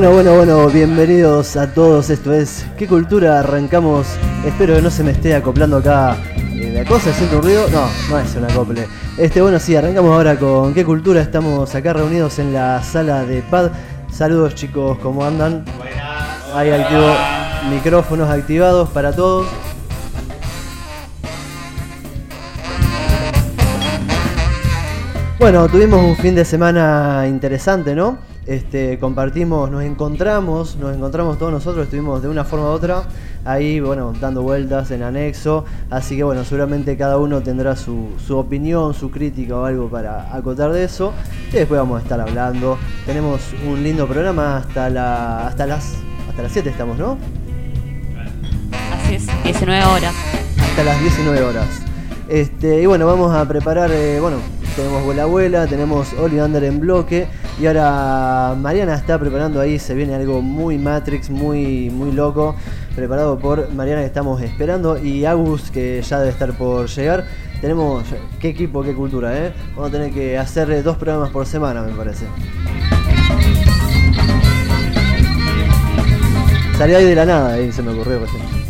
Bueno, bueno, bueno, bienvenidos a todos. Esto es ¿Qué cultura arrancamos? Espero que no se me esté acoplando acá eh, la cosa, siento un ruido. No, no es un acople. Este, bueno, sí, arrancamos ahora con ¿Qué cultura? Estamos acá reunidos en la sala de PAD. Saludos chicos, ¿cómo andan? Ahí activo micrófonos activados para todos. Bueno, tuvimos un fin de semana interesante, ¿no? Este, compartimos, nos encontramos, nos encontramos todos nosotros, estuvimos de una forma u otra ahí, bueno, dando vueltas en anexo, así que bueno, seguramente cada uno tendrá su, su opinión, su crítica o algo para acotar de eso, y después vamos a estar hablando. Tenemos un lindo programa hasta la hasta las hasta las 7 estamos, ¿no? Así es, 19 horas. Hasta las 19 horas. Este, y bueno, vamos a preparar, eh, bueno, tenemos Vuela Abuela, tenemos Olivander en bloque y ahora Mariana está preparando ahí, se viene algo muy Matrix, muy, muy loco, preparado por Mariana que estamos esperando y Agus que ya debe estar por llegar. Tenemos, qué equipo, qué cultura, ¿eh? Vamos a tener que hacer dos programas por semana, me parece. Salió ahí de la nada, se me ocurrió recién.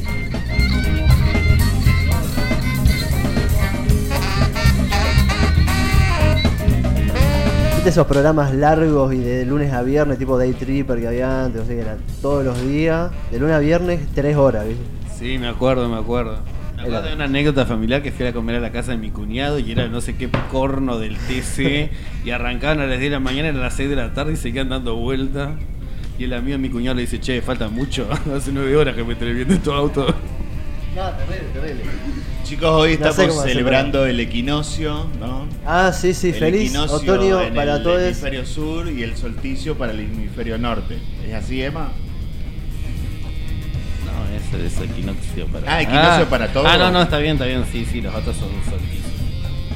¿Viste esos programas largos y de lunes a viernes, tipo Day Tripper que había antes? O sea, que eran todos los días, de lunes a viernes, tres horas, ¿viste? Sí, me acuerdo, me acuerdo. Me acuerdo de una anécdota familiar que fui a comer a la casa de mi cuñado y era no sé qué corno del TC y arrancaban a las 10 de la mañana, eran las 6 de la tarde y seguían dando vuelta. Y el amigo de mi cuñado le dice, che, falta mucho, hace 9 horas que me estoy viendo en tu auto. No, terrible, terrible. Chicos, hoy No sé estamos celebrando el equinoccio, ¿no? Ah, sí, sí, el feliz equinoccio otoño en para el todos. hemisferio sur y el solsticio para el hemisferio norte. ¿Es así, Emma? No, ese es equinoccio para... Ah, equinoccio para todos. Ah, no, no, está bien, está bien, sí, sí, los otros son solsticios.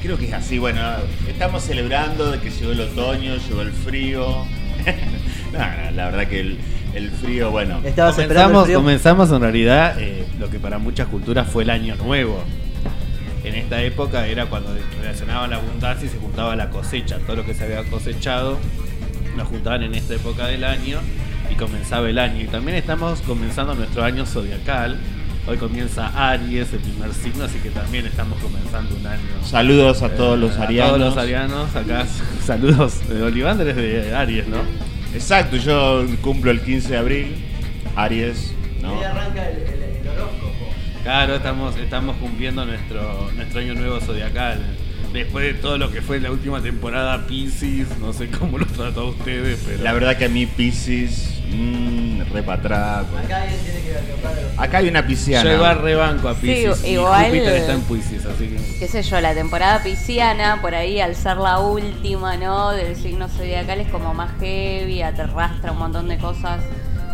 Creo que es así. Bueno, estamos celebrando de que llegó el otoño, llegó el frío. No, no, la verdad que el, el frío, bueno. Estabas Comenzamos, frío. comenzamos en realidad eh, lo que para muchas culturas fue el año nuevo. En esta época era cuando relacionaban la abundancia y se juntaba la cosecha. Todo lo que se había cosechado lo juntaban en esta época del año y comenzaba el año. Y también estamos comenzando nuestro año zodiacal. Hoy comienza Aries, el primer signo, así que también estamos comenzando un año. Saludos a todos Eh, los a arianos. todos los arianos, acá saludos de Olivander es de Aries, ¿no? Exacto, yo cumplo el 15 de abril. Aries, ¿no? Ahí arranca el, el- el horóscopo. Claro, estamos, estamos cumpliendo nuestro, nuestro año nuevo zodiacal. Después de todo lo que fue la última temporada Pisces, no sé cómo lo trató a ustedes, pero. La verdad que a mí Pisces, mmm, repatraco. Acá alguien tiene que acoplar. Acá hay una pisciana. yo iba rebanco a Pisces. Sí, y igual- Júpiter está en Pisces, así que. Qué sé yo, la temporada pisciana, por ahí al ser la última, ¿no? Del signo zodiacal es como más heavy, te arrastra un montón de cosas,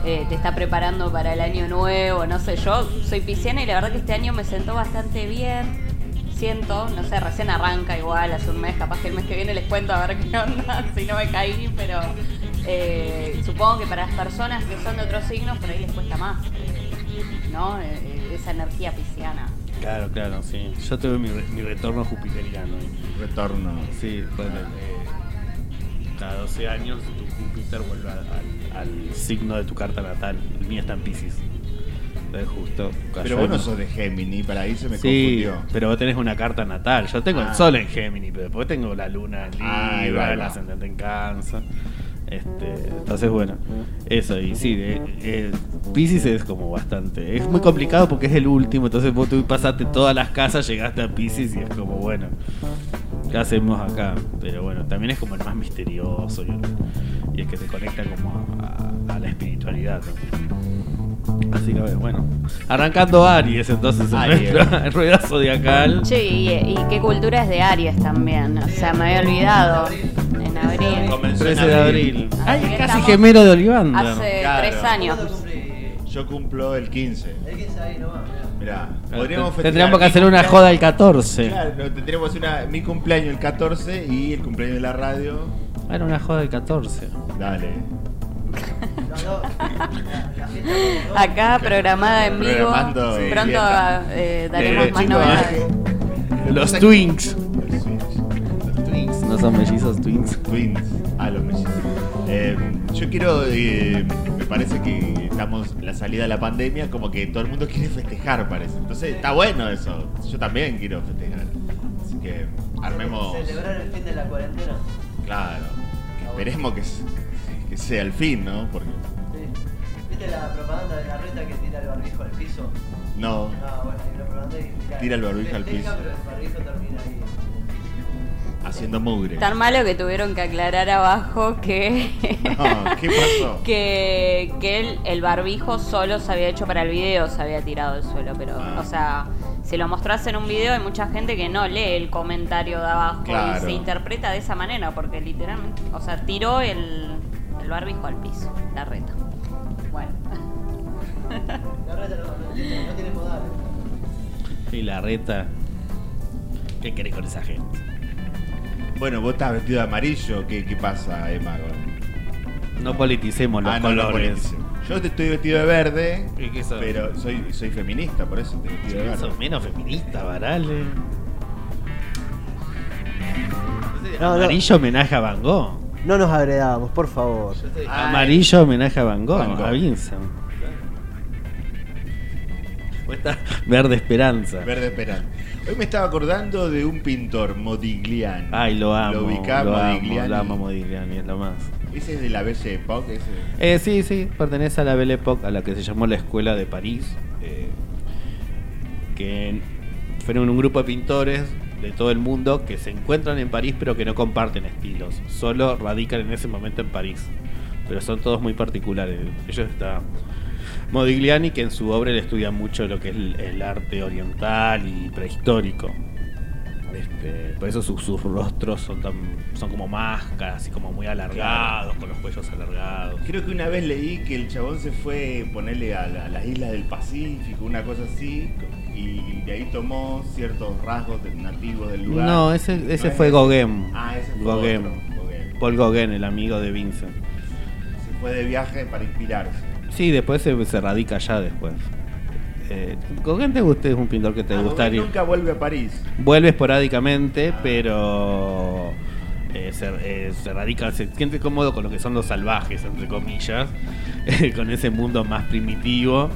eh, te está preparando para el año nuevo, no sé, yo soy pisciana y la verdad que este año me sentó bastante bien. Siento, no sé, recién arranca igual, hace un mes, capaz que el mes que viene les cuento a ver qué onda, si no me caí, pero eh, supongo que para las personas que son de otros signos, por ahí les cuesta más, ¿no? Eh, eh, esa energía pisciana. Claro, claro, sí. Yo tuve mi, re- mi retorno jupiteriano. Retorno. Sí, bueno, eh, cada 12 años tu Júpiter vuelve al, al- al signo de tu carta natal. El mío está en Pisces. Entonces justo. cayó Pero vos no en- sos de Gemini, para ahí se me Sí, confundió. pero vos tenés una carta natal. Yo tengo Ah. el sol en Géminis, pero después tengo la luna en Ah, ahí Libra, ahí el va. ascendente en Cáncer. Este, entonces, bueno, eso. Y sí, de, eh, Pisces es como bastante. Es muy complicado porque es el último. Entonces, vos tú pasaste todas las casas, llegaste a Pisces y es como, bueno, ¿qué hacemos acá? Pero bueno, también es como el más misterioso y, y el que te conecta como a, a la espiritualidad. ¿no? Así que, bueno, arrancando Aries, entonces, en Aries. nuestra rueda zodiacal. Che, y, y qué cultura es de Aries también. O sea, me había olvidado. En abril. Comenzó en 13 de abril. Así Ay, casi estamos- gemelo de Olivander. Hace Claro. tres años. Yo cumplo el 15. El 15 ahí nomás, mirá. Mirá, podríamos festejar Tendríamos que hacer una joda el 14. Claro, tendríamos una, mi cumpleaños el 14 y el cumpleaños de la radio. Era una joda el 14. Dale. Acá programada en vivo. Programando Pronto fiesta. eh, daremos Eh, más chicos, novedades. Los Twinks. Switch. Twinks. No son mellizos Twinks. Twins. Ah, los mellizos. Eh, yo quiero, eh, me parece que estamos en la salida de la pandemia, como que todo el mundo quiere festejar, parece. Entonces está bueno eso. Yo también quiero festejar. Así que armemos. Celebrar el fin de la cuarentena. Claro. Que esperemos que, que sea el fin, ¿no? Porque Sí. ¿Viste la propaganda de la reta que tira el barbijo al piso? no. Ah, bueno, hay una propaganda que tira, Tira el barbijo al piso. pero el barbijo termina ahí. Haciendo mugre. Tan malo que tuvieron que aclarar abajo que. No, ¿qué pasó? que, que el, el barbijo solo se había hecho para el video, se había tirado al suelo, pero, Ah. o sea, si lo mostrás en un video hay mucha gente que no lee el comentario de abajo Claro. y se interpreta de esa manera, porque literalmente, o sea, tiró el, el barbijo al piso, la reta. Bueno. La reta no, no, tiene- no tiene modales. Y la reta. ¿Qué querés con esa gente? Bueno, vos estás vestido de amarillo. ¿Qué, qué pasa, Emma? No politicemos los Ah, no, no, colores. politicemos. Yo estoy vestido de verde, ¿Y qué sos? pero soy, soy feminista, por eso estoy vestido de verde. Sos menos feminista, Varale. No, no. Amarillo homenaje a Van Gogh. No nos agredamos, por favor. Amarillo homenaje a Van Gogh, Van Gogh. a Vincent. O esta verde esperanza. Verde esperanza. Hoy me estaba acordando de un pintor, Modigliani. Ay, lo amo. Lo amo, Modigliani. lo amo Modigliani, es lo más. Ese es de la Belle Époque, ese. Eh, sí, sí, pertenece a la Belle Époque, a la que se llamó la Escuela de París. eh, que fueron un grupo de pintores de todo el mundo que se encuentran en París pero que no comparten estilos. Solo radican en ese momento en París. Pero son todos muy particulares. Ellos está Modigliani, que en su obra le estudia mucho lo que es el, el arte oriental y prehistórico. Este, por eso sus, sus rostros son tan son como máscaras y como muy alargados, con los cuellos alargados. Creo que una vez leí que el chabón se fue ponerle a, la- a las islas del Pacífico, una cosa así, y de ahí tomó ciertos rasgos de- nativos del lugar. No, ese, ¿No ese es fue Gauguin. Ah, ese fue Gauguin. otro, Gauguin. Paul Gauguin, el amigo de Vincent. Se fue de viaje para inspirarse. Sí, después se, se radica allá después. Eh, Gauguin te gusta, es un pintor que te Ah, gustaría. nunca vuelve a París. Vuelve esporádicamente, pero eh, se, eh, se radica, se siente cómodo con lo que son los salvajes, entre comillas, con ese mundo más primitivo.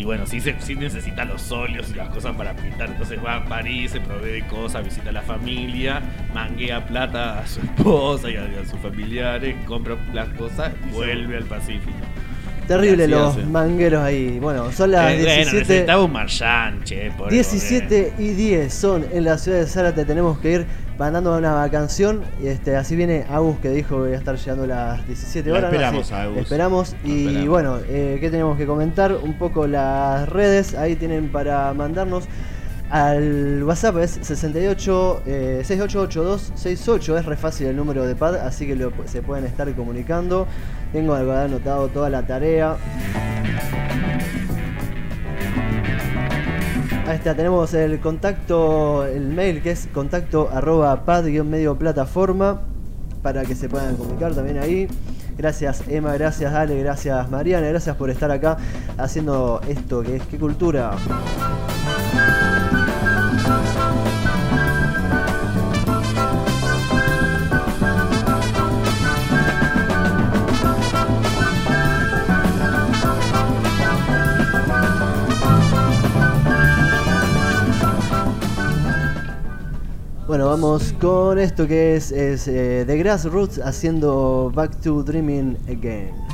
Y bueno, sí, se, sí necesita los óleos y las cosas para pintar. Entonces va a París, se provee de cosas, visita a la familia, manguea plata a su esposa y a, a sus familiares, compra las cosas, vuelve al Pacífico. Terrible los mangueros ahí. Bueno, son las Eh, bueno, 17. necesitaba un marchand, che, pobre 17 y 10 son en la ciudad de Zárate. Tenemos que ir mandando una canción. y Este, así viene Agus que dijo que voy a estar llegando a las 17 La horas. ¿no? esperamos, Agus. Esperamos. Y esperamos. bueno, eh, ¿qué tenemos que comentar? Un poco las redes. Ahí tienen para mandarnos. Al WhatsApp es 68 eh, 688268, es re fácil el número de pad, así que se pueden estar comunicando. Tengo anotado toda la tarea. Ahí está, tenemos el contacto, el mail que es contacto arroba pad-medio plataforma para que se puedan comunicar también ahí. Gracias Emma, gracias Ale, gracias Mariana, gracias por estar acá haciendo esto que es qué cultura. Bueno, vamos con esto que es, es eh, The Grassroots haciendo Back to Dreaming Again.